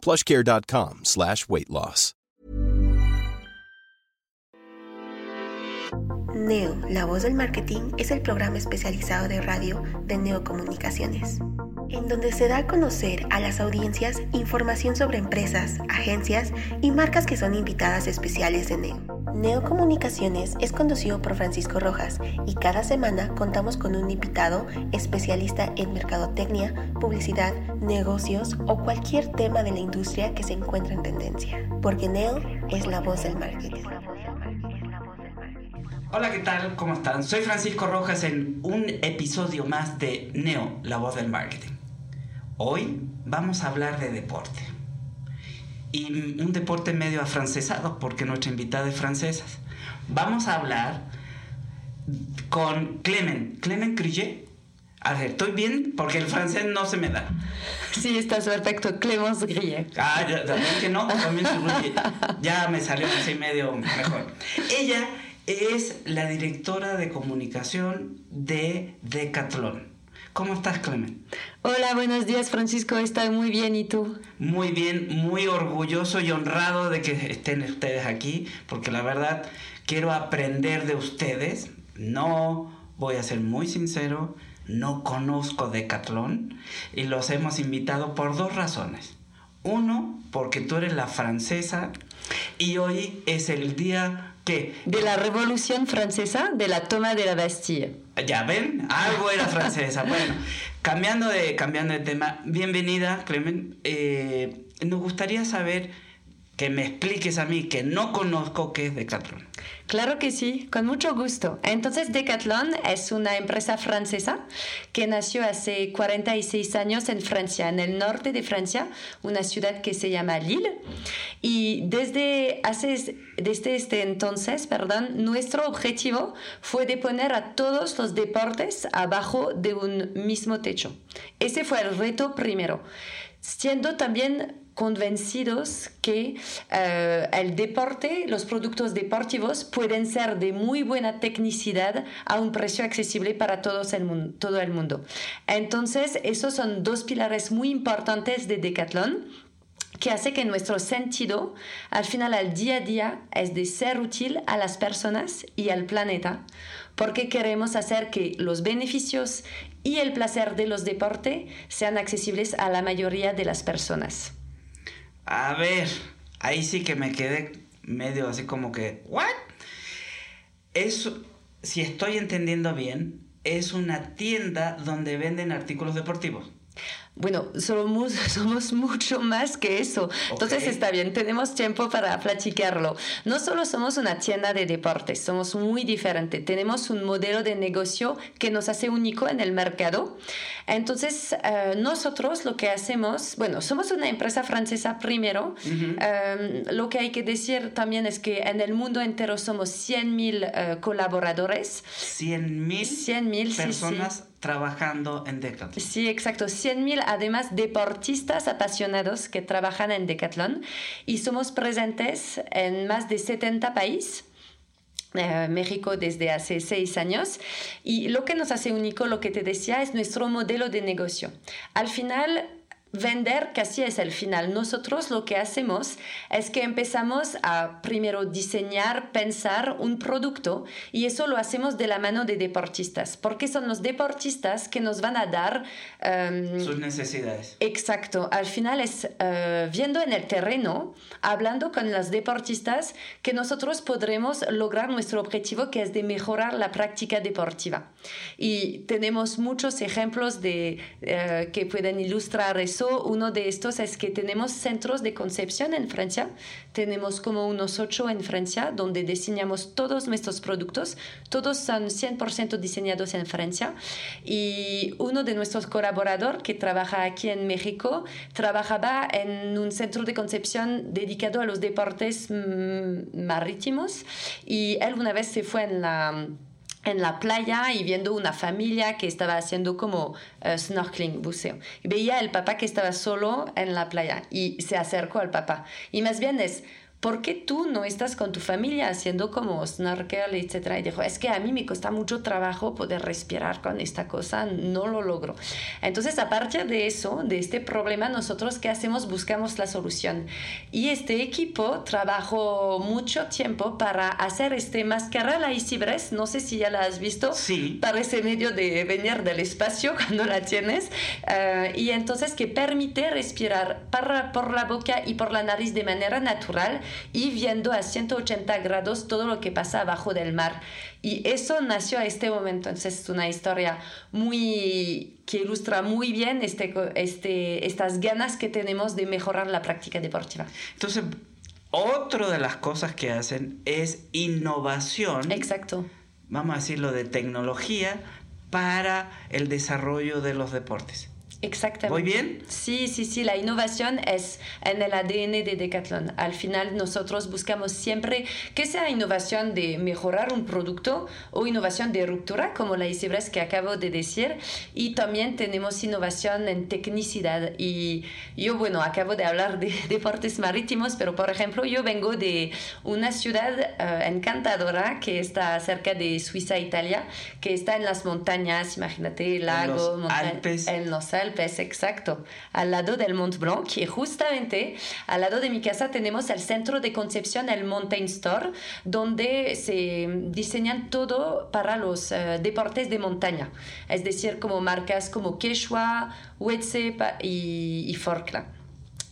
plushcare.com slash weight loss. Neo, la voz del marketing, es el programa especializado de radio de Neocomunicaciones, en donde se da a conocer a las audiencias información sobre empresas, agencias y marcas que son invitadas especiales de Neo. Neocomunicaciones es conducido por Francisco Rojas y cada semana contamos con un invitado especialista en mercadotecnia, publicidad, negocios o cualquier tema de la industria que se encuentre en tendencia, porque Neo es la voz del marketing. Hola, ¿qué tal? ¿Cómo están? Soy Francisco Rojas en un episodio más de Neo, la voz del marketing. Hoy vamos a hablar de deporte. Y un deporte medio afrancesado, porque nuestra invitada es francesa. Vamos a hablar con Clement, Clement Crillet. A ver, ¿estoy bien? Porque el francés no se me da. Sí, estás perfecto. Clémence Grillet. Ah, ya, también que no, también Grillet. Ya me salió así medio mejor. Ella es la directora de comunicación de Decathlon. ¿Cómo estás, Clement? Hola, buenos días, Francisco. Estoy muy bien, ¿y tú? Muy bien, muy orgulloso y honrado de que estén ustedes aquí, porque la verdad quiero aprender de ustedes. No, voy a ser muy sincero, no conozco Decathlon y los hemos invitado por dos razones. Uno, porque tú eres la francesa y hoy es el día que... De la Revolución Francesa, de la toma de la Bastille. Ya ven, algo era francesa. bueno, cambiando de, cambiando de tema, bienvenida, Clemen. Eh, nos gustaría saber que me expliques a mí, que no conozco qué es Decathlon. Claro que sí, con mucho gusto. Entonces, Decathlon es una empresa francesa que nació hace 46 años en Francia, en el norte de Francia, una ciudad que se llama Lille. Y desde, hace, desde este entonces, perdón, nuestro objetivo fue de poner a todos los deportes abajo de un mismo techo. Ese fue el reto primero siendo también convencidos que eh, el deporte, los productos deportivos pueden ser de muy buena tecnicidad a un precio accesible para todos el todo el mundo. Entonces, esos son dos pilares muy importantes de Decathlon que hace que nuestro sentido al final al día a día es de ser útil a las personas y al planeta, porque queremos hacer que los beneficios y el placer de los deportes sean accesibles a la mayoría de las personas. A ver, ahí sí que me quedé medio así como que, ¿what? Eso, si estoy entendiendo bien, es una tienda donde venden artículos deportivos. Bueno, somos, somos mucho más que eso. Entonces está bien, tenemos tiempo para platicarlo. No solo somos una tienda de deportes, somos muy diferentes. Tenemos un modelo de negocio que nos hace único en el mercado. Entonces, eh, nosotros lo que hacemos, bueno, somos una empresa francesa primero. Em, lo que hay que decir también es que en el mundo entero somos 100.000 eh, colaboradores. 100.000 personas trabajando en Decathlon. Sí, exacto. 100.000 además deportistas apasionados que trabajan en Decathlon y somos presentes en más de 70 países. Eh, México desde hace seis años y lo que nos hace único, lo que te decía, es nuestro modelo de negocio. Al final, Vender casi es el final. Nosotros lo que hacemos es que empezamos a primero diseñar, pensar un producto y eso lo hacemos de la mano de deportistas, porque son los deportistas que nos van a dar... Em, Sus necesidades. Exacto. Al final es eh, viendo en el terreno, hablando con los deportistas, que nosotros podremos lograr nuestro objetivo, que es de mejorar la práctica deportiva. Y tenemos muchos ejemplos de, eh, que pueden ilustrar eso eso uno de estos es que tenemos centros de concepción en Francia. Tenemos como unos ocho en Francia donde diseñamos todos nuestros productos. Todos son 100% diseñados en Francia. Y uno de nuestros colaboradores que trabaja aquí en México trabajaba en un centro de concepción dedicado a los deportes mm, marítimos y él una vez se fue en la en la playa y viendo una familia que estaba haciendo como uh, snorkeling, buceo. Y veía el papá que estaba solo en la playa y se acercó al papá. Y más bien es, ¿por qué tú no estás con tu familia haciendo como snorkel, etcétera? Y dijo, es que a mí me cuesta mucho trabajo poder respirar con esta cosa, no lo logro. Entonces, a partir de eso, de este problema, nosotros, ¿qué hacemos? Buscamos la solución. Y este equipo trabajó mucho tiempo para hacer este máscara, la Isibres, no sé si ya la has visto. Sí. Parece medio de venir del espacio cuando la tienes. Uh, y entonces, que permite respirar para, por la boca y por la nariz de manera natural y viendo a 180 grados todo lo que pasa abajo del mar. Y eso nació a este momento. Entonces es una historia muy que ilustra muy bien este, este, estas ganas que tenemos de mejorar la práctica deportiva. Entonces, otra de las cosas que hacen es innovación. Exacto. Vamos a decirlo de tecnología para el desarrollo de los deportes. Exactamente. ¿Voy bien? Sí, sí, sí, la innovación es en el ADN de Decathlon. Al final nosotros buscamos siempre que sea innovación de mejorar un producto o innovación de ruptura, como la Isibres que acabo de decir, y también tenemos innovación en tecnicidad. Y yo, bueno, acabo de hablar de deportes marítimos, pero por ejemplo, yo vengo de una ciudad uh, encantadora que está cerca de Suiza, Italia, que está en las montañas, imagínate, lago, en los Alpes. En los Alpes Alpes, exacto, al lado del Mont Blanc, y justamente al lado de mi casa tenemos el centro de concepción, el Mountain Store, donde se diseñan todo para los uh, deportes de montaña, es decir, como marcas como Quechua, Huetze y, y.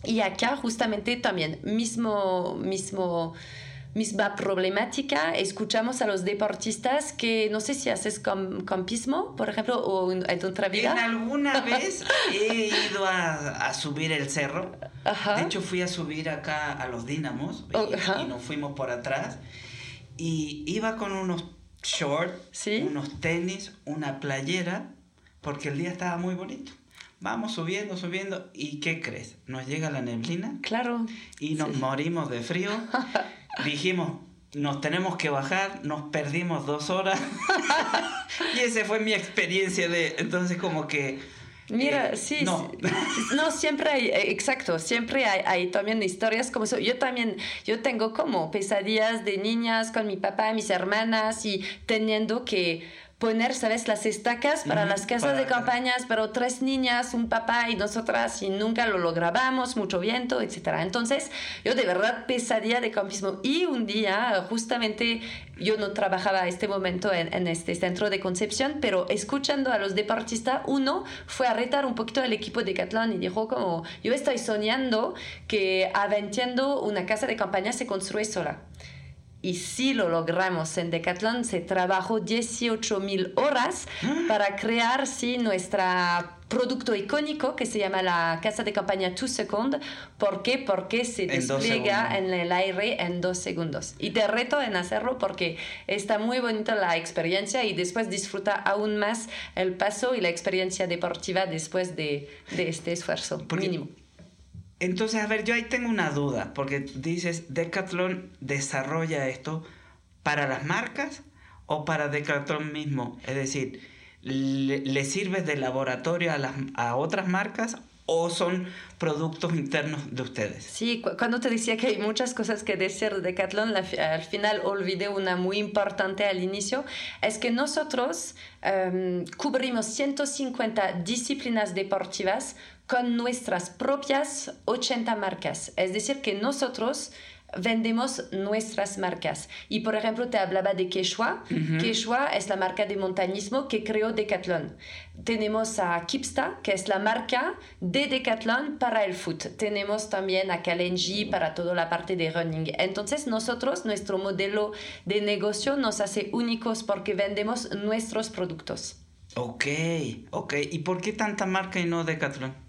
Y acá justamente también, mismo, mismo misma problemática. Escuchamos a los deportistas que no sé si haces campismo, por ejemplo, o en, en otra vida. En alguna vez he ido a, a subir el cerro. Ajá. De hecho, fui a subir acá a los Dínamos y, Oh, y nos fuimos por atrás. Y iba con unos shorts, Sí. unos tenis, una playera, porque el día estaba muy bonito. Vamos subiendo, subiendo. ¿Y qué crees? Nos llega la neblina Claro. y nos morimos de frío. Dijimos, nos tenemos que bajar, nos perdimos dos horas. y esa fue mi experiencia de, entonces como que... Mira, eh, sí, No. sí. no, siempre hay, eh, exacto, siempre hay, hay también historias como eso. Yo también, yo tengo como pesadillas de niñas con mi papá, mis hermanas y teniendo que poner, ¿sabes? Las estacas para las casas para- de campañas, pero tres niñas, un papá y nosotras y nunca lo logramos, mucho viento, etcétera. Entonces, yo de verdad pesadilla de campismo. Y un día, justamente, yo no trabajaba a este momento en, en este centro de concepción, pero escuchando a los deportistas, uno fue a retar un poquito al equipo de Decathlon y dijo como, yo estoy soñando que aventando una casa de campaña se construye sola. Y sí lo logramos en Decathlon, se trabajó 18.000 horas para crear sí, nuestro producto icónico que se llama la casa de campaña Two Second. ¿Por qué? Porque se En despliega en el aire en dos segundos. Y te reto en hacerlo porque está muy bonita la experiencia y después disfruta aún más el paso y la experiencia deportiva después de, de este esfuerzo Porque- mínimo. Entonces, a ver, yo ahí tengo una duda, porque dices, Decathlon desarrolla esto para las marcas o para Decathlon mismo. Es decir, ¿le, le sirve de laboratorio a, las, a otras marcas o son productos internos de ustedes? Sí, cu- cuando te decía que hay muchas cosas que decir de Decathlon, al final olvidé una muy importante al inicio, es que nosotros em, cubrimos 150 disciplinas deportivas con nuestras propias 80 marcas. Es decir, que nosotros vendemos nuestras marcas. Y por ejemplo, te hablaba de Quechua. Quechua es la marca de montañismo que creó Decathlon. Tenemos a Kipsta, que es la marca de Decathlon para el foot. Tenemos también a Kalenji para toda la parte de running. Entonces, nosotros, nuestro modelo de negocio nos hace únicos porque vendemos nuestros productos. Ok, ok. ¿Y por qué tanta marca y no Decathlon?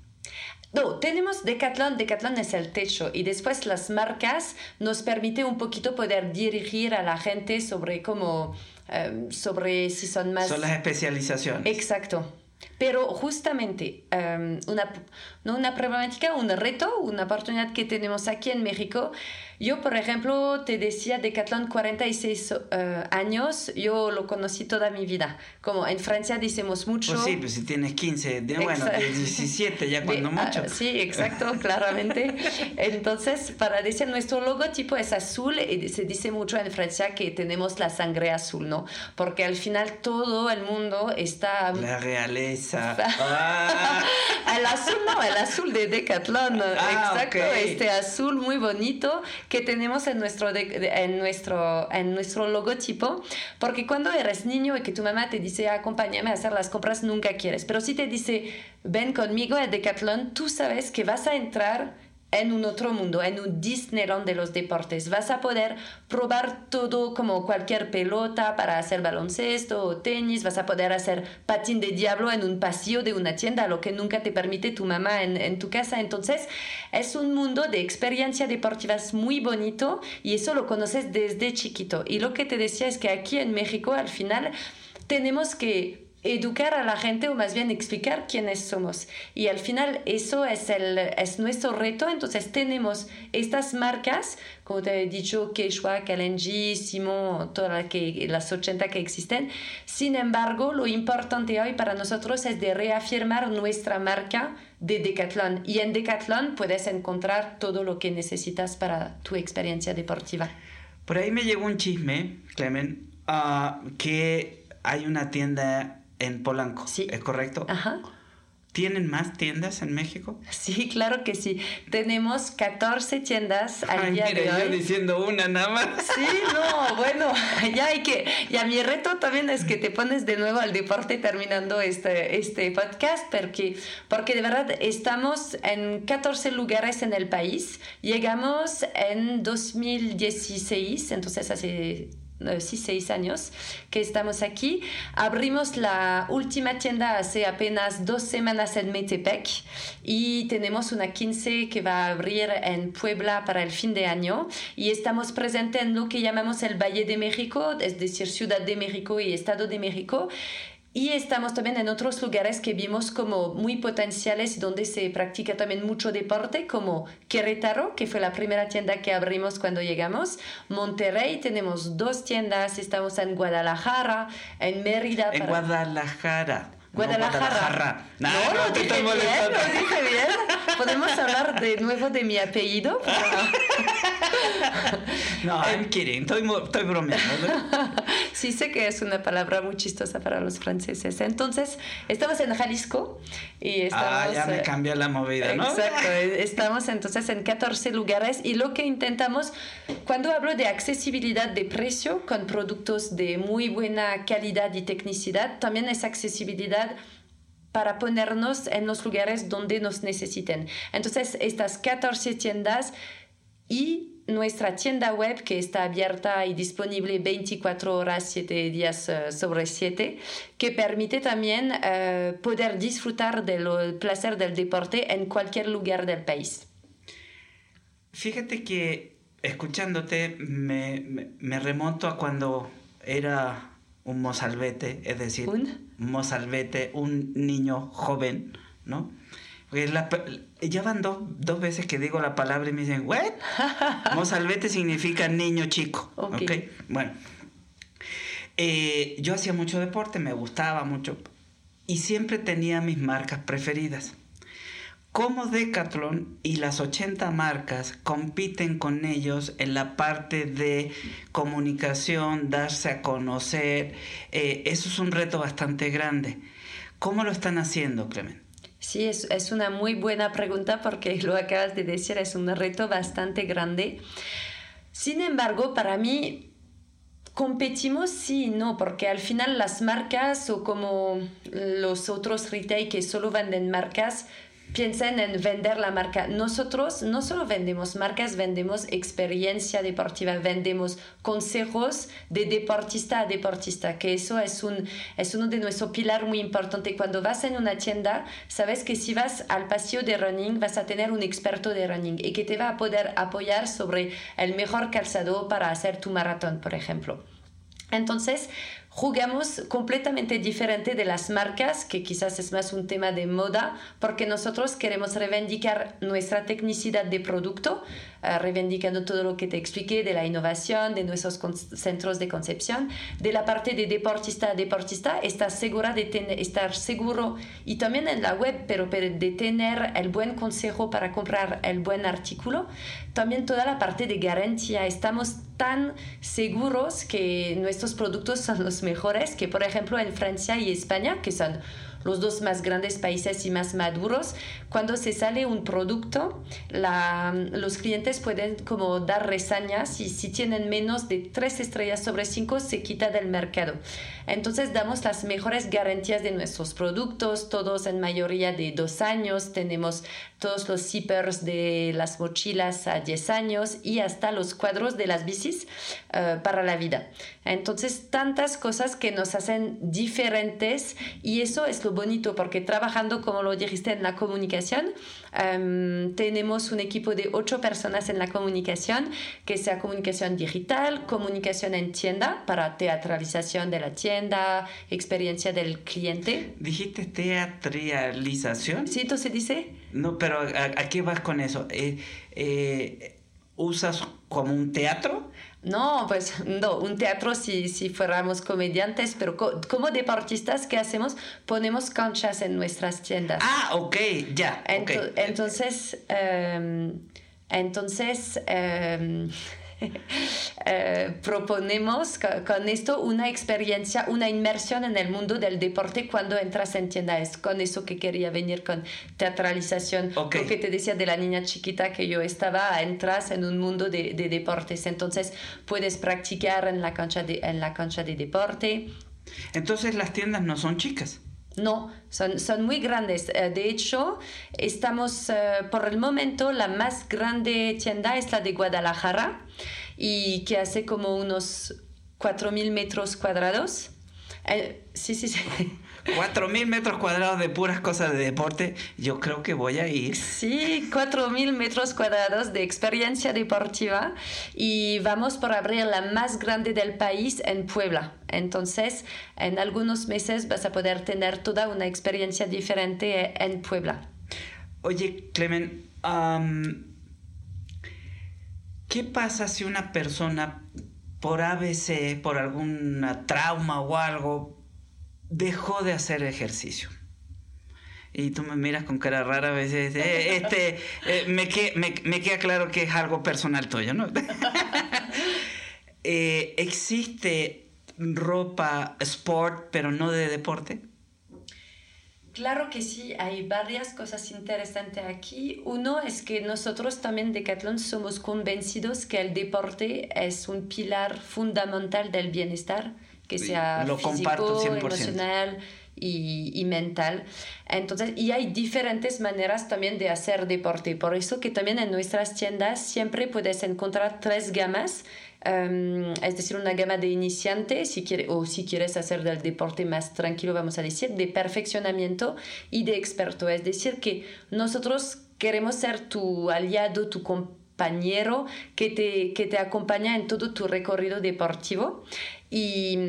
No, tenemos Decathlon, Decathlon es el techo y después las marcas nos permite un poquito poder dirigir a la gente sobre cómo, em, sobre si son más... Son las especializaciones. Exacto. Pero justamente em, una, no una problemática, un reto, una oportunidad que tenemos aquí en México yo, por ejemplo, te decía Decathlon 46 uh, años, yo lo conocí toda mi vida. Como en Francia decimos mucho. Pues sí, pues si tienes 15, de, bueno, 17 ya cuando mucho. Uh, sí, exacto, claramente. Entonces, para decir, nuestro logotipo es azul y se dice mucho en Francia que tenemos la sangre azul, ¿no? Porque al final todo el mundo está... La realeza. ah. el azul, no, el azul de Decathlon. Ah, exacto, este azul muy bonito que tenemos en nuestro, en, nuestro, en nuestro logotipo, porque cuando eres niño y que tu mamá te dice acompáñame a hacer las compras, nunca quieres, pero si te dice ven conmigo a Decathlon, tú sabes que vas a entrar en un otro mundo, en un Disneyland de los deportes. Vas a poder probar todo como cualquier pelota para hacer baloncesto o tenis, vas a poder hacer patín de diablo en un pasillo de una tienda, lo que nunca te permite tu mamá en, en tu casa. Entonces es un mundo de experiencia deportivas muy bonito y eso lo conoces desde chiquito. Y lo que te decía es que aquí en México al final tenemos que educar a la gente o más bien explicar quiénes somos. Y al final eso es, el, es nuestro reto. Entonces tenemos estas marcas, como te he dicho, Quechua, Kalenji, Simon, todas que, las 80 que existen. Sin embargo, lo importante hoy para nosotros es de reafirmar nuestra marca de Decathlon. Y en Decathlon puedes encontrar todo lo que necesitas para tu experiencia deportiva. Por ahí me llegó un chisme, Clemen, ah, que hay una tienda en Polanco. Sí. ¿Es correcto? Ajá. ¿Tienen más tiendas en México? Sí, claro que sí. Tenemos 14 tiendas al Ay, día mire, de hoy. yo diciendo una nada más. Sí, no, bueno, ya hay que. Ya mi reto también es que te pones de nuevo al deporte terminando este, este podcast, porque, porque de verdad estamos en 14 lugares en el país. Llegamos en 2016, entonces hace sí, seis años que estamos aquí. Abrimos la última tienda hace apenas dos semanas en Metepec y tenemos una 15 que va a abrir en Puebla para el fin de año y estamos presentes en lo que llamamos el Valle de México, es decir, Ciudad de México y Estado de México y estamos también en otros lugares que vimos como muy potenciales donde se practica también mucho deporte, como Querétaro, que fue la primera tienda que abrimos cuando llegamos. Monterrey, tenemos dos tiendas, estamos en Guadalajara, en Mérida. En Guadalajara. Guadalajara. No, no, te estoy molestando. Bien, lo dije bien. Podemos hablar de nuevo de mi apellido. no, I'm kidding. Estoy, estoy bromeando. sí, sé que es una palabra muy chistosa para los franceses. Entonces, estamos en Jalisco y estamos. Ah, ya me eh, cambia la movida, ¿no? Exacto. Estamos entonces en 14 lugares y lo que intentamos, cuando hablo de accesibilidad de precio con productos de muy buena calidad y tecnicidad, también es accesibilidad para ponernos en los lugares donde nos necesiten. Entonces, estas 14 tiendas y nuestra tienda web que está abierta y disponible 24 horas, 7 días uh, sobre 7, que permite también uh, poder disfrutar del placer del deporte en cualquier lugar del país. Fíjate que escuchándote me, me, me remonto a cuando era un mozalbete, es decir, ¿Un? mozalbete, un niño joven, ¿no? La, ya van dos, dos veces que digo la palabra y me dicen, ¿what? mozalbete significa niño chico, ¿ok? okay? Bueno, eh, yo hacía mucho deporte, me gustaba mucho y siempre tenía mis marcas preferidas. ¿Cómo Decathlon y las 80 marcas compiten con ellos en la parte de comunicación, darse a conocer? Eh, eso es un reto bastante grande. ¿Cómo lo están haciendo, Clemen? Sí, es, es, una muy buena pregunta porque lo acabas de decir, es un reto bastante grande. Sin embargo, para mí, competimos sí y no, porque al final las marcas o como los otros retail que solo venden marcas, piensen en vender la marca. Nosotros no solo vendemos marcas, vendemos experiencia deportiva, vendemos consejos de deportista a deportista, que eso es, un, es uno de nuestros pilares muy importante. Cuando vas en una tienda, sabes que si vas al pasillo de running vas a tener un experto de running y que te va a poder apoyar sobre el mejor calzado para hacer tu maratón, por ejemplo. Entonces, jugamos completamente diferente de las marcas, que quizás es más un tema de moda, porque nosotros queremos reivindicar nuestra tecnicidad de producto, reivindicando todo lo que te expliqué de la innovación, de nuestros centros de concepción, de la parte de deportista a deportista, estar segura de estar seguro y también en la web, pero de tener el buen consejo para comprar el buen artículo. También toda la parte de garantía. Estamos tan seguros que nuestros productos son los mejores que, por ejemplo, en Francia y España, que son los dos más grandes países y más maduros, cuando se sale un producto, la, los clientes pueden como dar reseñas y si tienen menos de tres estrellas sobre cinco se quita del mercado. Entonces damos las mejores garantías de nuestros productos, todos en mayoría de dos años, tenemos todos los zippers de las mochilas a 10 años y hasta los cuadros de las bicis uh, para la vida. Entonces, tantas cosas que nos hacen diferentes y eso es lo bonito porque trabajando, como lo dijiste, en la comunicación, um, tenemos un equipo de ocho personas en la comunicación, que sea comunicación digital, comunicación en tienda para teatralización de la tienda, experiencia del cliente. ¿Dijiste teatralización? Sí, ¿tú se dice? No, pero ¿a, qué vas con eso? Eh, eh, ¿Usas como un teatro? No, pues no, un teatro si, si fuéramos comediantes, pero como deportistas, ¿qué hacemos? Ponemos canchas en nuestras tiendas. Ah, ok, ya. Entonces, em, entonces, em, Eh, proponemos con esto una experiencia, una inmersión en el mundo del deporte cuando entras en tienda. Es con eso que quería venir con teatralización. Lo que te decía de la niña chiquita que yo estaba, entras en un mundo de, de deportes. Entonces puedes practicar en la cancha de, en la cancha de deporte. Entonces las tiendas no son chicas. No, son, son muy grandes. Eh, de hecho, estamos, eh, por el momento, la más grande tienda es la de Guadalajara y que hace como unos 4.000 metros cuadrados. Eh, sí, sí, sí. 4.000 metros cuadrados de puras cosas de deporte, yo creo que voy a ir. Sí, 4.000 metros cuadrados de experiencia deportiva y vamos por abrir la más grande del país en Puebla. Entonces, en algunos meses vas a poder tener toda una experiencia diferente en Puebla. Oye, Clemen, ¿qué pasa si una persona por ABC, por algún trauma o algo, dejó de hacer ejercicio. Y tú me miras con cara rara a veces. Eh, este, eh, me, me, queda claro que es algo personal tuyo, ¿no? Eh, ¿Existe ropa sport, pero no de deporte? Claro que sí, hay varias cosas interesantes aquí. Uno es que nosotros también Decathlon somos convencidos que el deporte es un pilar fundamental del bienestar que sea físico, emocional y, y, mental. Entonces, y hay diferentes maneras también de hacer deporte. Por eso que también en nuestras tiendas siempre puedes encontrar tres gamas. Um, es decir, una gama de iniciante, si quiere, o si quieres hacer del deporte más tranquilo, vamos a decir, de perfeccionamiento y de experto. Es decir, que nosotros queremos ser tu aliado, tu compañero que te, que te acompaña en todo tu recorrido deportivo. Y,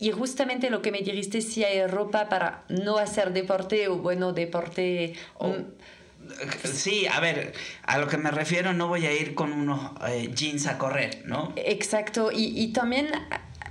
y justamente lo que me dijiste, si hay ropa para no hacer deporte o bueno, deporte... Mm, sí, a ver, a lo que me refiero no voy a ir con unos eh, jeans a correr, ¿no? Exacto, y, y también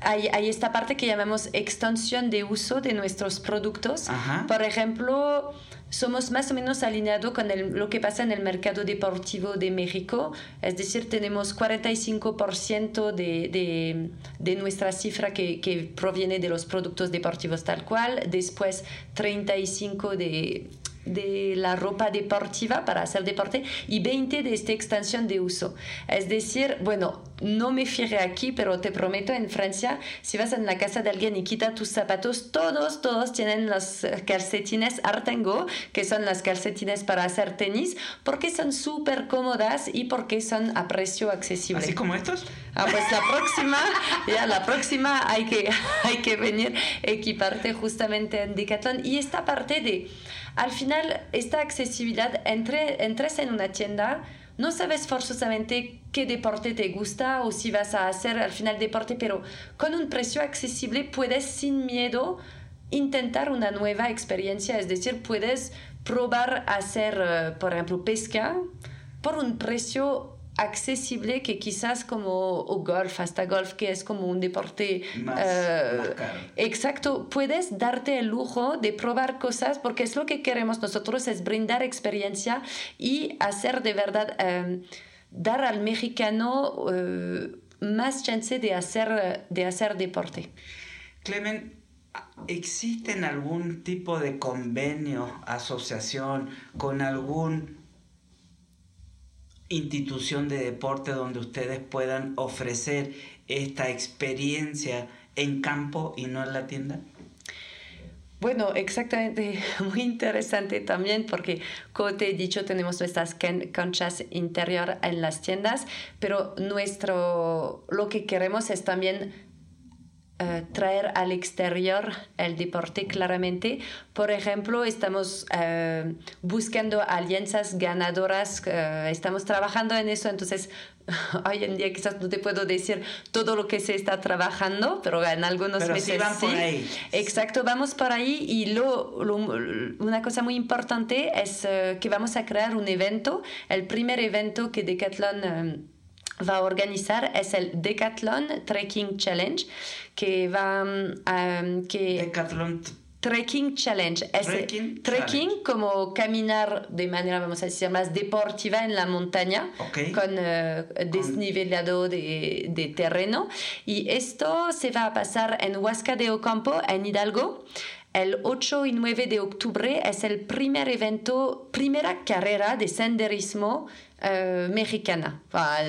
hay, hay, esta parte que llamamos extensión de uso de nuestros productos. Por ejemplo, somos más o menos alineados con lo que pasa en el mercado deportivo de México, es decir, tenemos 45% de, de, de, nuestra cifra que, que, proviene de los productos deportivos tal cual, después 35% de de la ropa deportiva para hacer deporte y 20 de esta extensión de uso. Es decir, bueno, no me fijé aquí, pero te prometo, en Francia, si vas en la casa de alguien y quita tus zapatos, todos, todos tienen los calcetines Artengo, que son las calcetines para hacer tenis, porque son súper cómodas y porque son a precio accesible. ¿Así como estos? Ah, pues la próxima, ya la próxima hay que, hay que venir equiparte justamente en Decathlon. Y esta parte de, al final, esta accesibilidad, entre, entres en una tienda, no sabes forzosamente qué deporte te gusta o si vas a hacer al final deporte, pero con un precio accesible puedes sin miedo intentar una nueva experiencia, es decir, puedes probar hacer, eh, por ejemplo, pesca por un precio accesible que quizás como o golf, hasta golf, que es como un deporte Más, eh, más caro. exacto, puedes darte el lujo de probar cosas porque es lo que queremos nosotros, es brindar experiencia y hacer de verdad, eh, dar al mexicano eh, más chance de hacer, de hacer deporte. Clemen, ¿existen algún tipo de convenio, asociación con algún institución de deporte donde ustedes puedan ofrecer esta experiencia en campo y no en la tienda? Bueno, exactamente, muy interesante también porque, como te he dicho, tenemos nuestras can- canchas interior en las tiendas, pero nuestro, lo que queremos es también eh, traer al exterior el deporte claramente. Por ejemplo, estamos eh, buscando alianzas ganadoras, eh, estamos trabajando en eso, entonces hoy en día quizás no te puedo decir todo lo que se está trabajando, pero en algunos Pero sí meses van por ahí. Exacto, vamos por ahí y lo, lo- una cosa muy importante es eh, que vamos a crear un evento, el primer evento que Decathlon... va a organizar es el Decathlon Trekking Challenge que va a que Decathlon Trekking Challenge es Trekking trekking Challenge. como caminar de manera vamos a decir más deportiva en la montaña Ok. con eh, desnivelado de, de terreno y esto se va a pasar en Huasca de Ocampo en Hidalgo el 8 y 9 de octubre es el primer evento, primera carrera de senderismo eh, mexicana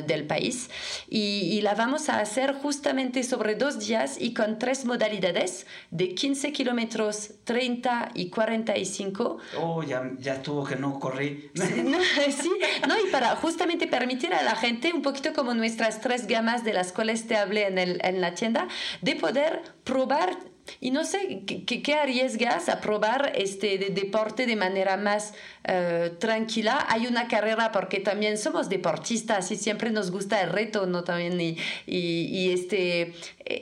del país y, y la vamos a hacer justamente sobre dos días y con tres modalidades de 15 kilómetros, 30 y 45 Oh, ya, ya estuvo que no corrí. no, sí, no, y para justamente permitir a la gente, un poquito como nuestras tres gamas de las cuales te hablé en, el, en la tienda, de poder probar. Y no sé, ¿qué, qué- arriesgas a probar este de- deporte de manera más eh, tranquila? Hay una carrera porque también somos deportistas y siempre nos gusta el reto, ¿no? También y, y, y este,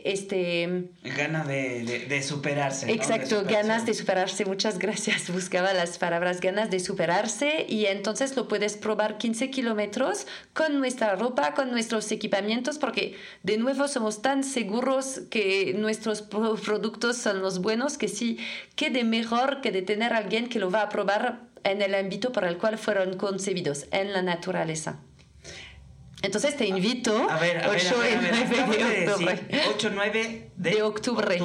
este, Ganas de, de, de superarse. ¿no? Exacto, De ganas de superarse, muchas gracias. Buscaba las palabras ganas de superarse y entonces lo puedes probar 15 kilómetros con nuestra ropa, con nuestros equipamientos, porque de nuevo somos tan seguros que nuestros pro- productos son los buenos que sí, que de mejor que de tener a alguien que lo va a probar en el ámbito por el cual fueron concebidos, en la naturaleza. Entonces te invito A ver, a ver, 8 a ver, y a ver, 9 acabas de octubre. decir 8 9 de, De octubre.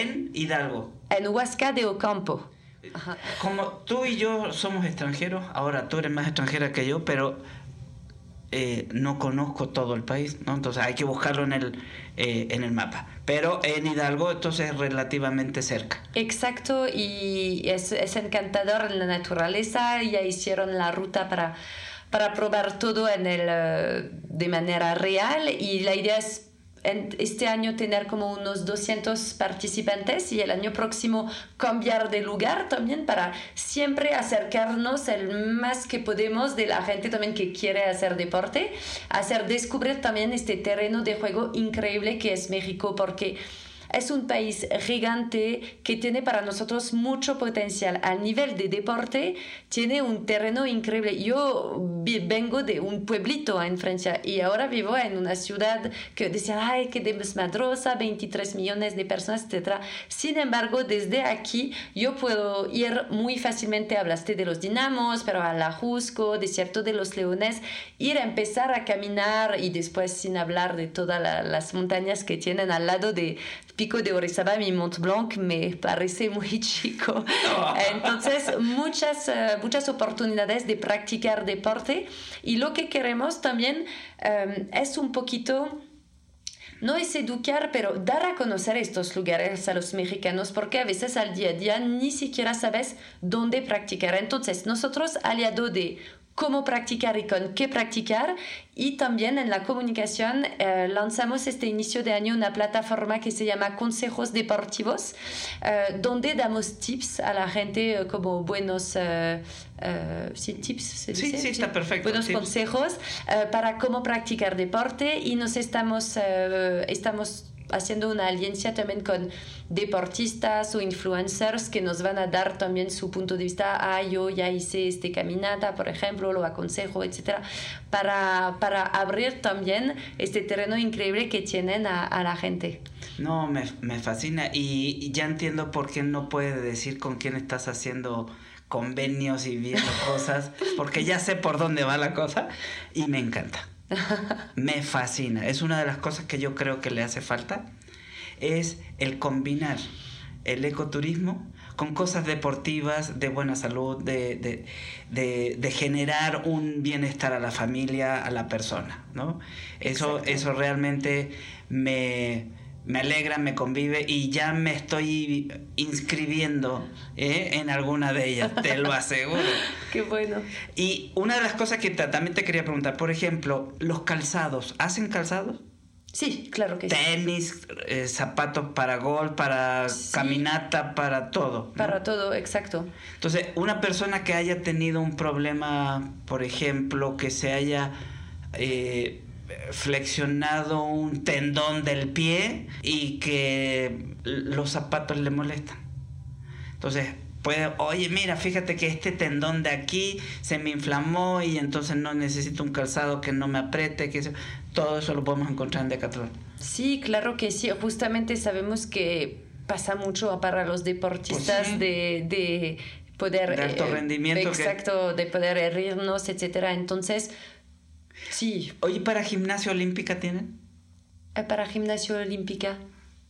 en Hidalgo. en Huasca de Ocampo. Ajá. Como tú y yo somos extranjeros, ahora tú eres más extranjera que yo, pero eh, no conozco todo el país, ¿no? Entonces hay que buscarlo en el, eh, en el mapa. Pero en Hidalgo, entonces es relativamente cerca. Exacto, y es, es encantador en la naturaleza. Ya hicieron la ruta para, para probar todo en el, eh, de manera real y la idea es este año tener como unos 200 participantes y el año próximo cambiar de lugar también para siempre acercarnos el más que podemos de la gente también que quiere hacer deporte, hacer descubrir también este terreno de juego increíble que es México porque es un país gigante que tiene para nosotros mucho potencial. Al nivel de deporte, tiene un terreno increíble. Yo vengo de un pueblito en Francia y ahora vivo en una ciudad que decía, ay, qué desmadrosa, 23 millones de personas, etc. Sin embargo, desde aquí yo puedo ir muy fácilmente, hablaste de los dinamos, pero a la Jusco, desierto de los leones, ir a empezar a caminar y después sin hablar de todas la- las montañas que tienen al lado de Pico de Orizaba, mi Mont Blanc, me parece muy chico. Entonces, muchas, eh, muchas oportunidades de practicar deporte y lo que queremos también eh, es un poquito no es educar, pero dar a conocer estos lugares a los mexicanos, porque a veces al día a día ni siquiera sabes dónde practicar. Entonces, nosotros, aliado de cómo practicar y con qué practicar. Y también en la comunicación eh, lanzamos este inicio de año una plataforma que se llama Consejos Deportivos, eh, donde damos tips a la gente eh, como buenos... sí, tips, ¿se dice? Sí, sí, está perfecto. Buenos consejos para cómo practicar deporte y nos estamos, estamos haciendo una alianza también con deportistas o influencers que nos van a dar también su punto de vista. Ah, yo ya hice este caminata, por ejemplo, lo aconsejo, etcétera, para, para abrir también este terreno increíble que tienen a, la gente. No, me, me fascina y, ya entiendo por qué no puedes decir con quién estás haciendo convenios y viendo cosas, porque ya sé por dónde va la cosa y me encanta. Me fascina. Es una de las cosas que yo creo que le hace falta. Es el combinar el ecoturismo con cosas deportivas, de buena salud, de, generar un bienestar a la familia, a la persona, ¿no? Eso, eso realmente me, me alegra, me convive y ya me estoy inscribiendo ¿eh? en alguna de ellas, te lo aseguro. Qué bueno. Y una de las cosas que también te quería preguntar, por ejemplo, los calzados, ¿hacen calzados? Sí, claro que sí. Tenis, eh, zapatos para gol, para caminata, para todo. Para todo, exacto. Entonces, una persona que haya tenido un problema, por ejemplo, que se haya... Eh, flexionado un tendón del pie y que los zapatos le molestan. Entonces, puede, oye, mira, fíjate que este tendón de aquí se me inflamó y entonces no necesito un calzado que no me apriete, que todo eso lo podemos encontrar en Decathlon. Sí, claro que sí. Justamente sabemos que pasa mucho para los deportistas pues de, poder... De alto eh, rendimiento. exacto, de poder herirnos, etcétera. Entonces, Sí. Oye, ¿para gimnasia olímpica tienen? Eh, para gimnasia olímpica.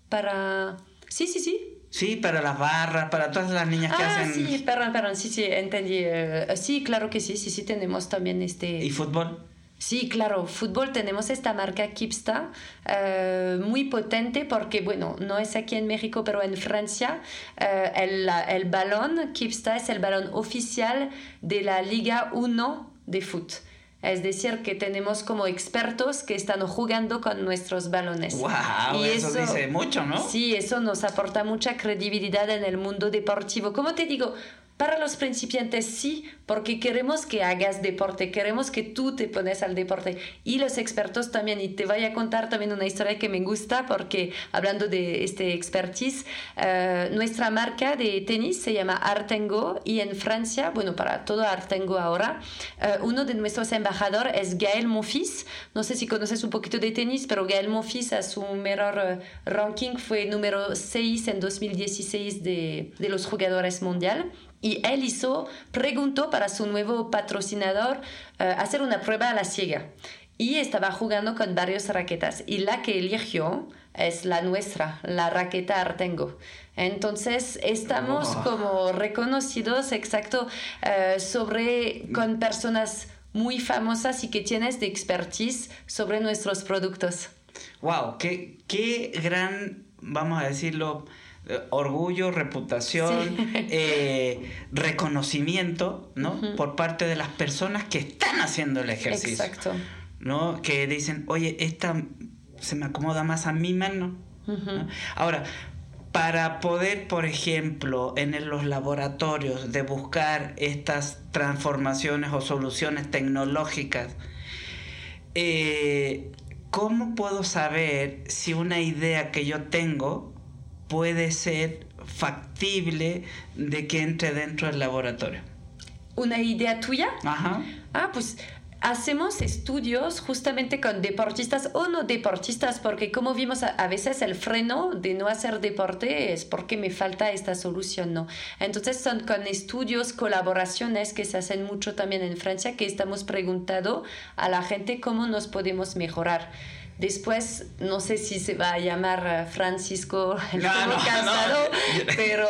Para... Sí, sí, sí. Sí, para las barras, para todas las niñas que ah, hacen... Sí, perdón, perdón, sí, sí, entendí. Eh, sí, claro que sí, sí, sí, tenemos también este... ¿Y fútbol? Sí, claro, fútbol tenemos esta marca Kipsta eh, muy potente porque, bueno, no es aquí en México, pero en Francia el, el, balón Kipsta es el balón oficial de la Liga 1 de fútbol. Es decir, que tenemos como expertos que están jugando con nuestros balones. ¡Wow! Y eso, dice mucho, ¿no? Sí, eso nos aporta mucha credibilidad en el mundo deportivo. Como te digo, para los principiantes sí, porque queremos que hagas deporte, queremos que tú te pones al deporte y los expertos también. Y te voy a contar también una historia que me gusta porque hablando de este expertise, eh, nuestra marca de tenis se llama Artengo y en Francia, bueno, para todo Artengo ahora, eh, uno de nuestros embajadores es Gaël Monfils. No sé si conoces un poquito de tenis, pero Gaël Monfils a su mejor ranking fue número 6 en 2016 de, de los jugadores mundial. Y él hizo, preguntó para su nuevo patrocinador eh, hacer una prueba a la ciega. Y estaba jugando con varias raquetas. Y la que eligió es la nuestra, la raqueta Artengo. Entonces estamos oh. como reconocidos exacto eh, sobre con personas muy famosas y que tienes de expertise sobre nuestros productos. Wow, qué, qué gran, vamos a decirlo, orgullo, reputación, eh, reconocimiento, ¿no? Por parte de las personas que están haciendo el ejercicio. Exacto. ¿No? Que dicen, oye, esta se me acomoda más a mi mano. Ahora, para poder, por ejemplo, en los laboratorios de buscar estas transformaciones o soluciones tecnológicas, eh, ¿cómo puedo saber si una idea que yo tengo puede ser factible de que entre dentro del laboratorio. ¿Una idea tuya? Ajá. Ah, pues hacemos estudios justamente con deportistas o no deportistas, porque como vimos a, veces el freno de no hacer deporte es porque me falta esta solución, ¿no? Entonces son con estudios, colaboraciones que se hacen mucho también en Francia, que estamos preguntando a la gente cómo nos podemos mejorar. Después, no sé si se va a llamar eh, Francisco el no, Casado, pero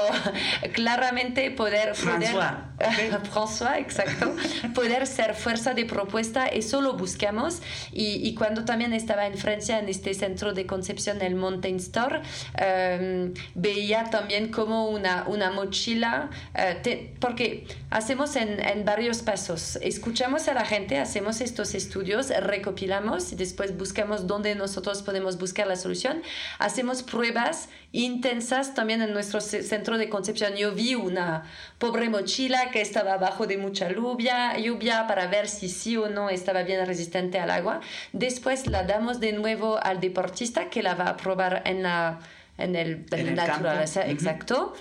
claramente poder... François. Poder, François, exacto. poder ser fuerza de propuesta, eso lo buscamos. Y, y, cuando también estaba en Francia, en este centro de concepción, el Mountain Store, em, veía también como una, una mochila, eh, porque hacemos en, en varios pasos. Escuchamos a la gente, hacemos estos estudios, recopilamos y después buscamos donde nosotros podemos buscar la solución. Hacemos pruebas intensas también en nuestro centro de concepción. Yo vi una pobre mochila que estaba abajo de mucha lluvia, lluvia para ver si sí o no estaba bien resistente al agua. Después la damos de nuevo al deportista que la va a probar en la en el, en naturaleza, exacto.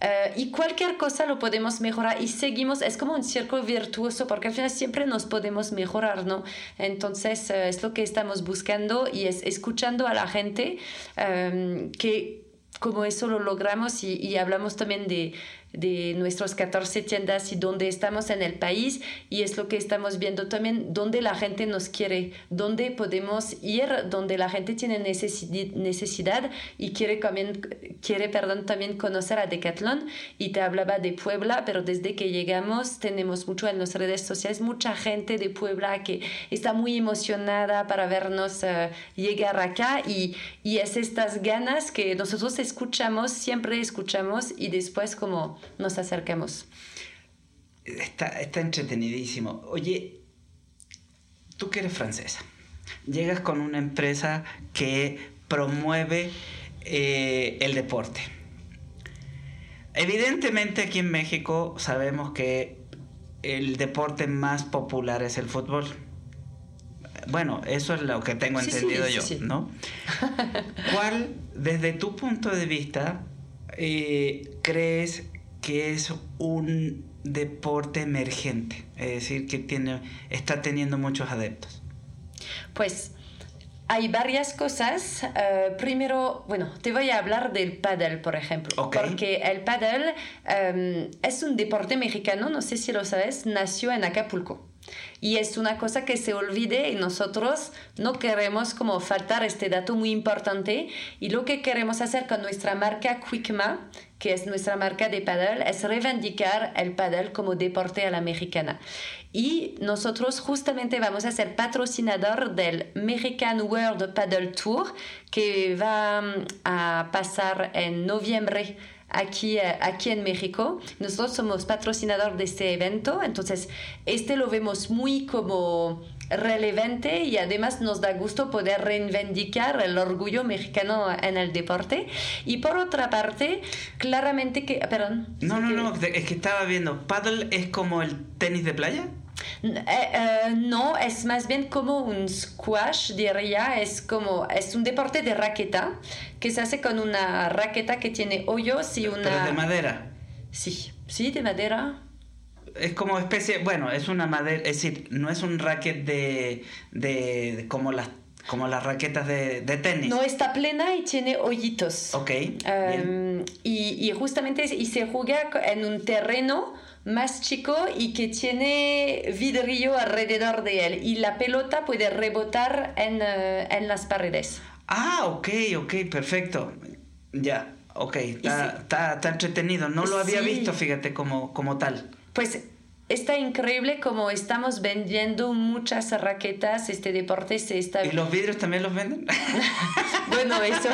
Eh, y cualquier cosa lo podemos mejorar y seguimos, es como un círculo virtuoso porque al final siempre nos podemos mejorar, ¿no? Entonces eh, es lo que estamos buscando y es escuchando a la gente eh, que como eso lo logramos y hablamos también de de nuestros 14 tiendas y donde estamos en el país y es lo que estamos viendo también donde la gente nos quiere, donde podemos ir, donde la gente tiene necesidad y quiere también, quiere, perdón, también conocer a Decathlon. Y te hablaba de Puebla, pero desde que llegamos tenemos mucho en las redes sociales, mucha gente de Puebla que está muy emocionada para vernos eh, llegar acá. Y, y es estas ganas que nosotros escuchamos, siempre escuchamos y después como nos acerquemos. Está, está entretenidísimo. Oye, tú que eres francesa, llegas con una empresa que promueve eh, el deporte. Evidentemente aquí en México sabemos que el deporte más popular es el fútbol. Bueno, eso es lo que tengo entendido yo, ¿no? ¿Cuál, desde tu punto de vista, eh, crees que es un deporte emergente, es decir, que tiene, está teniendo muchos adeptos? Pues hay varias cosas. Eh, primero, bueno, te voy a hablar del paddle, por ejemplo. Porque el paddle em, es un deporte mexicano, no sé si lo sabes, nació en Acapulco. Y es una cosa que se olvide y nosotros no queremos como faltar este dato muy importante. Y lo que queremos hacer con nuestra marca Quickma, que es nuestra marca de paddle, es reivindicar el paddle como deporte a la mexicana. Y nosotros justamente vamos a ser patrocinador del American World Paddle Tour, que va mm, a pasar en noviembre aquí, eh, aquí en México. Nosotros somos patrocinador de este evento, entonces este lo vemos muy como relevante y además nos da gusto poder reivindicar el orgullo mexicano en el deporte. Y por otra parte, claramente que... Perdón. No, no, no, es que estaba viendo, paddle es como el tenis de playa. Eh, eh, no, es más bien como un squash, diría, es como, es un deporte de raqueta que se hace con una raqueta que tiene hoyos y una... Pero de madera. Sí, sí, de madera. Es como especie, bueno, es una madera, es decir, no es un racket de, de, como las como las raquetas de, de, tenis. No, está plena y tiene hoyitos. Ok. Um, y, y, justamente y se juega en un terreno más chico y que tiene vidrio alrededor de él y la pelota puede rebotar en, eh, en las paredes. Ah, ok, ok, perfecto. Ya, ok, está, entretenido. No lo había visto, fíjate, como, como tal. Pues está increíble como estamos vendiendo muchas raquetas, este deporte se está... ¿Y los vidrios también los venden? bueno, eso,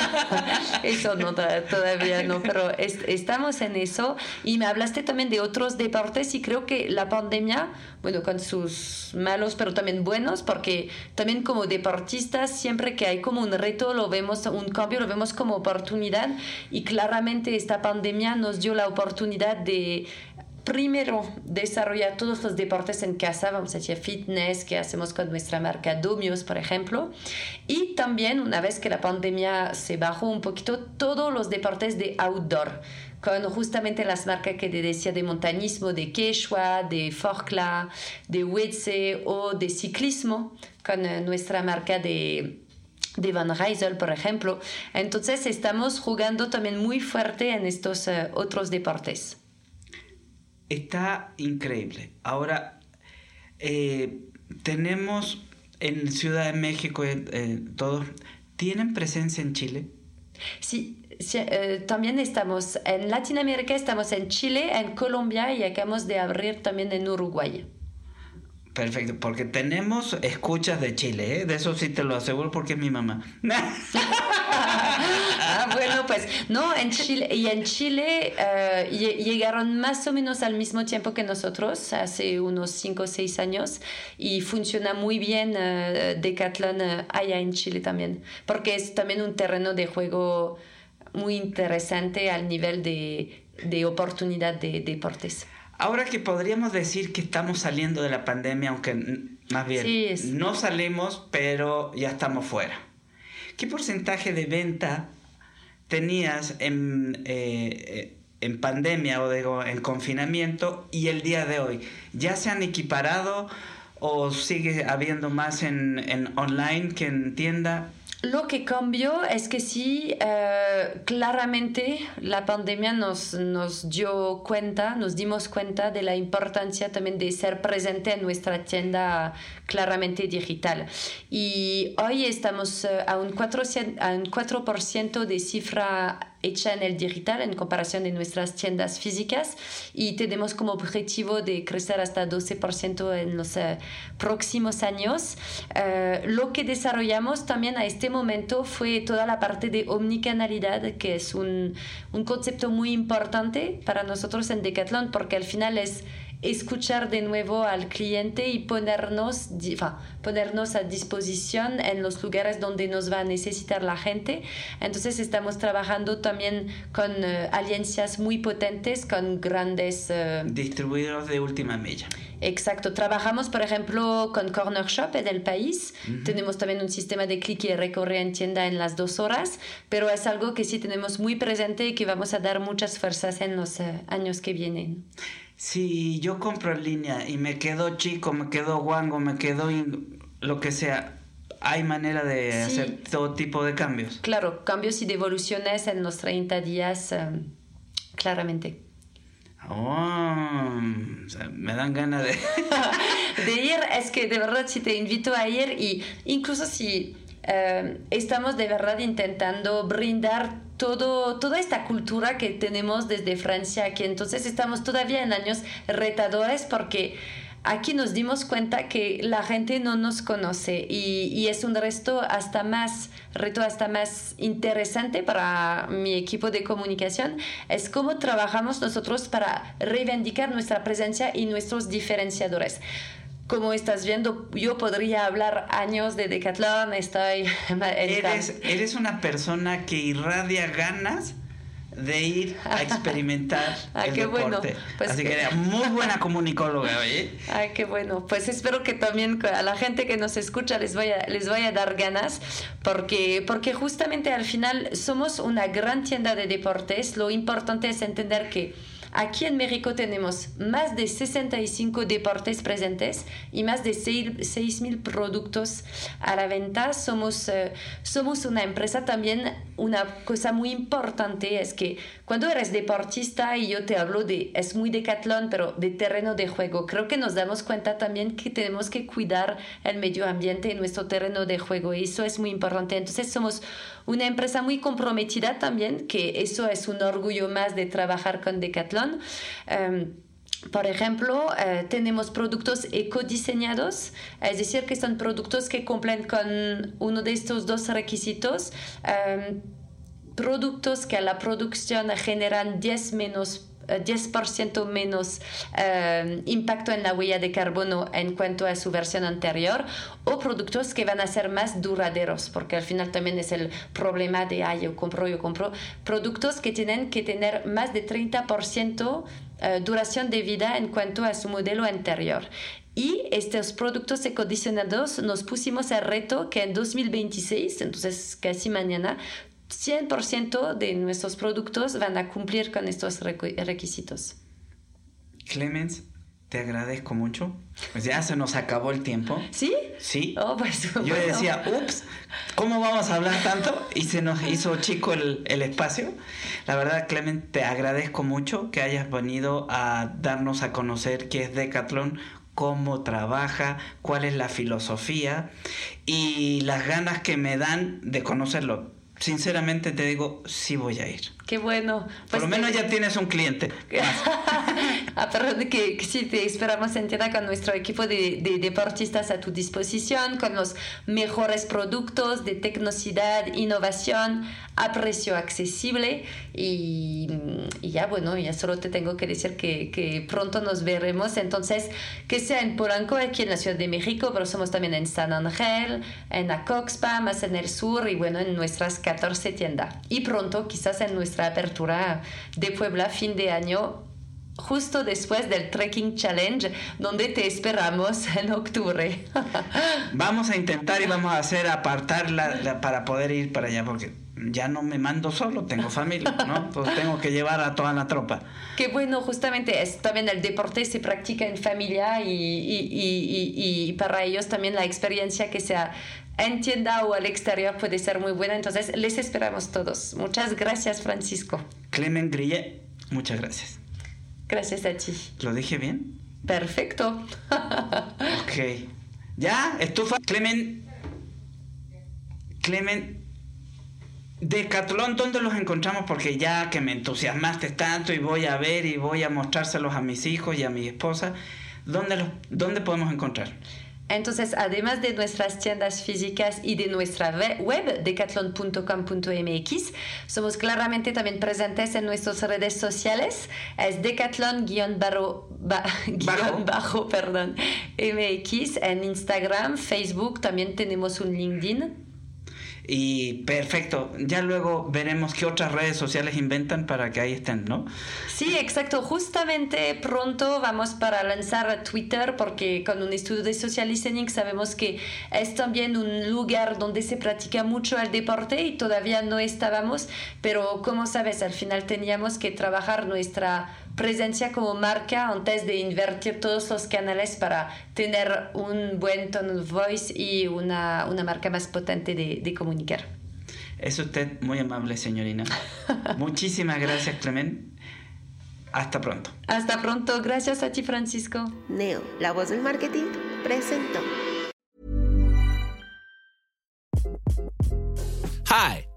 eso no, todavía no, pero estamos en eso. Y me hablaste también de otros deportes y creo que la pandemia, bueno, con sus malos, pero también buenos, porque también como deportistas, siempre que hay como un reto, lo vemos, un cambio, lo vemos como oportunidad. Y claramente esta pandemia nos dio la oportunidad de primero desarrollar todos los deportes en casa, vamos a decir fitness, que hacemos con nuestra marca Domios, por ejemplo, y también una vez que la pandemia se bajó un poquito, todos los deportes de outdoor, con justamente las marcas que te decía de montañismo, de Quechua, de Forcla, de Wetse o de ciclismo, con eh, nuestra marca de de Van Rysel, por ejemplo. Entonces estamos jugando también muy fuerte en estos eh, otros deportes. Está increíble. Ahora, eh, tenemos en Ciudad de México, eh, todos, ¿tienen presencia en Chile? Sí, eh, también estamos en Latinoamérica, estamos en Chile, en Colombia y acabamos de abrir también en Uruguay. Perfecto, porque tenemos escuchas de Chile, ¿eh? de eso sí te lo aseguro porque es mi mamá. ah, bueno, pues no, en Chile, y en Chile eh, llegaron más o menos al mismo tiempo que nosotros, hace unos 5 o 6 años, y funciona muy bien uh, Decathlon allá en Chile también, porque es también un terreno de juego muy interesante al nivel de, de oportunidad de deportes. Ahora que podríamos decir que estamos saliendo de la pandemia, aunque más bien no salimos, pero ya estamos fuera. ¿Qué porcentaje de venta tenías en, eh, en pandemia o digo, en confinamiento y el día de hoy? ¿Ya se han equiparado o sigue habiendo más en, en online que en tienda? Lo que cambió es que sí, eh, claramente la pandemia nos, nos dio cuenta, nos dimos cuenta de la importancia también de ser presente en nuestra tienda claramente digital. Y hoy estamos eh, a un 4%, a un 4 de cifra hecha en el digital en comparación de nuestras tiendas físicas y tenemos como objetivo de crecer hasta 12% en los eh, próximos años. Eh, lo que desarrollamos también a este momento fue toda la parte de omnicanalidad, que es un, un concepto muy importante para nosotros en Decathlon porque al final es escuchar de nuevo al cliente y ponernos, ponernos a disposición en los lugares donde nos va a necesitar la gente. Entonces estamos trabajando también con eh, alianzas muy potentes, con grandes... Uh, Distribuidores de última milla. Exacto. Trabajamos, por ejemplo, con Corner Shop en el país. Tenemos también un sistema de clic y recorre en tienda en las dos horas, pero es algo que sí tenemos muy presente y que vamos a dar muchas fuerzas en los uh, años que vienen si yo compro en línea y me quedo chico, me quedo guango, me quedo lo que sea, hay manera de hacer todo tipo de cambios. Claro, cambios y devoluciones en los 30 días, em, claramente. Oh, me dan ganas de... de ir, es que de verdad si te invito a ir y incluso si em, estamos de verdad intentando brindar todo, toda esta cultura que tenemos desde Francia aquí. Entonces estamos todavía en años retadores porque aquí nos dimos cuenta que la gente no nos conoce y, y, es un resto hasta más reto hasta más interesante para mi equipo de comunicación es cómo trabajamos nosotros para reivindicar nuestra presencia y nuestros diferenciadores como estás viendo, yo podría hablar años de Decathlon, estoy... Eres, eres una persona que irradia ganas de ir a experimentar ah, el qué Bueno. Pues Así que, muy buena comunicóloga, ¿oye? Ay, qué bueno. Pues espero que también a la gente que nos escucha les vaya, les vaya a dar ganas, porque, porque justamente al final somos una gran tienda de deportes. Lo importante es entender que Aquí en México tenemos más de 65 deportes presentes y más de 6.000 productos a la venta. Somos, eh, somos una empresa también, una cosa muy importante es que cuando eres deportista y yo te hablo de, es muy decatlón, pero de terreno de juego, creo que nos damos cuenta también que tenemos que cuidar el medio ambiente en nuestro terreno de juego y eso es muy importante. Entonces somos una empresa muy comprometida también, que eso es un orgullo más de trabajar con Decathlon. Em, por ejemplo, eh, tenemos productos ecodiseñados, es decir, que son productos que cumplen con uno de estos dos requisitos. Em, productos que a la producción generan 10 menos 10% menos eh, impacto en la huella de carbono en cuanto a su versión anterior o productos que van a ser más duraderos porque al final también es el problema de ah, yo compro, yo compro productos que tienen que tener más de 30% eh, duración de vida en cuanto a su modelo anterior. Y estos productos econdicionados nos pusimos el reto que en 2026, entonces casi mañana, 100% de nuestros productos van a cumplir con estos requisitos. Clemens, te agradezco mucho. Pues ya se nos acabó el tiempo. ¿Sí? Sí. Oh, pues, Yo decía, ups, ¿cómo vamos a hablar tanto? Y se nos hizo chico el, el espacio. La verdad, Clemens, te agradezco mucho que hayas venido a darnos a conocer qué es Decathlon, cómo trabaja, cuál es la filosofía y las ganas que me dan de conocerlo. Sinceramente te digo, sí voy a ir. Qué bueno. Por lo pues menos ya tienes un cliente. ah, de que, que, sí, te esperamos en tienda con nuestro equipo de, de, deportistas a tu disposición, con los mejores productos de tecnicidad, innovación, a precio accesible. Y, y, ya, bueno, ya solo te tengo que decir que, que, pronto nos veremos. Entonces, que sea en Polanco, aquí en la Ciudad de México, pero somos también en San Ángel, en Acoxpa, más en el sur y bueno, en nuestras 14 tiendas. Y pronto, quizás en nuestra apertura de Puebla fin de año justo después del Trekking Challenge, donde te esperamos en octubre. vamos a intentar y vamos a hacer apartarla para poder ir para allá, porque ya no me mando solo, tengo familia, ¿no? Pues tengo que llevar a toda la tropa. Qué bueno, justamente es, también el deporte se practica en familia y, y, y, y para ellos también la experiencia que sea en tienda o al exterior puede ser muy buena. Entonces, les esperamos todos. Muchas gracias, Francisco. Clement Grille, muchas gracias. Gracias a ti. ¿Lo dije bien? Perfecto. ok. ¿Ya? ¿Estufa? Clement. Clement. Decathlon, ¿dónde los encontramos? Porque ya que me entusiasmaste tanto y voy a ver y voy a mostrárselos a mis hijos y a mi esposa, ¿dónde, los, dónde podemos encontrar? Entonces, además de nuestras tiendas físicas y de nuestra web, decathlon.com.mx, somos claramente también presentes en nuestras redes sociales. Es decathlon-mx en Instagram, Facebook, también tenemos un LinkedIn. Y perfecto, ya luego veremos qué otras redes sociales inventan para que ahí estén, ¿no? Sí, exacto. Justamente pronto vamos para lanzar Twitter porque con un estudio de social listening sabemos que es también un lugar donde se practica mucho el deporte y todavía no estábamos, pero como sabes, al final teníamos que trabajar nuestra presencia como marca antes de invertir todos los canales para tener un buen tone of voice y una, una marca más potente de, de, comunicar. Es usted muy amable, señorina. Muchísimas gracias, Clement. Hasta pronto. Hasta pronto. Gracias a ti, Francisco. Neo, la voz del marketing, presentó. Hi.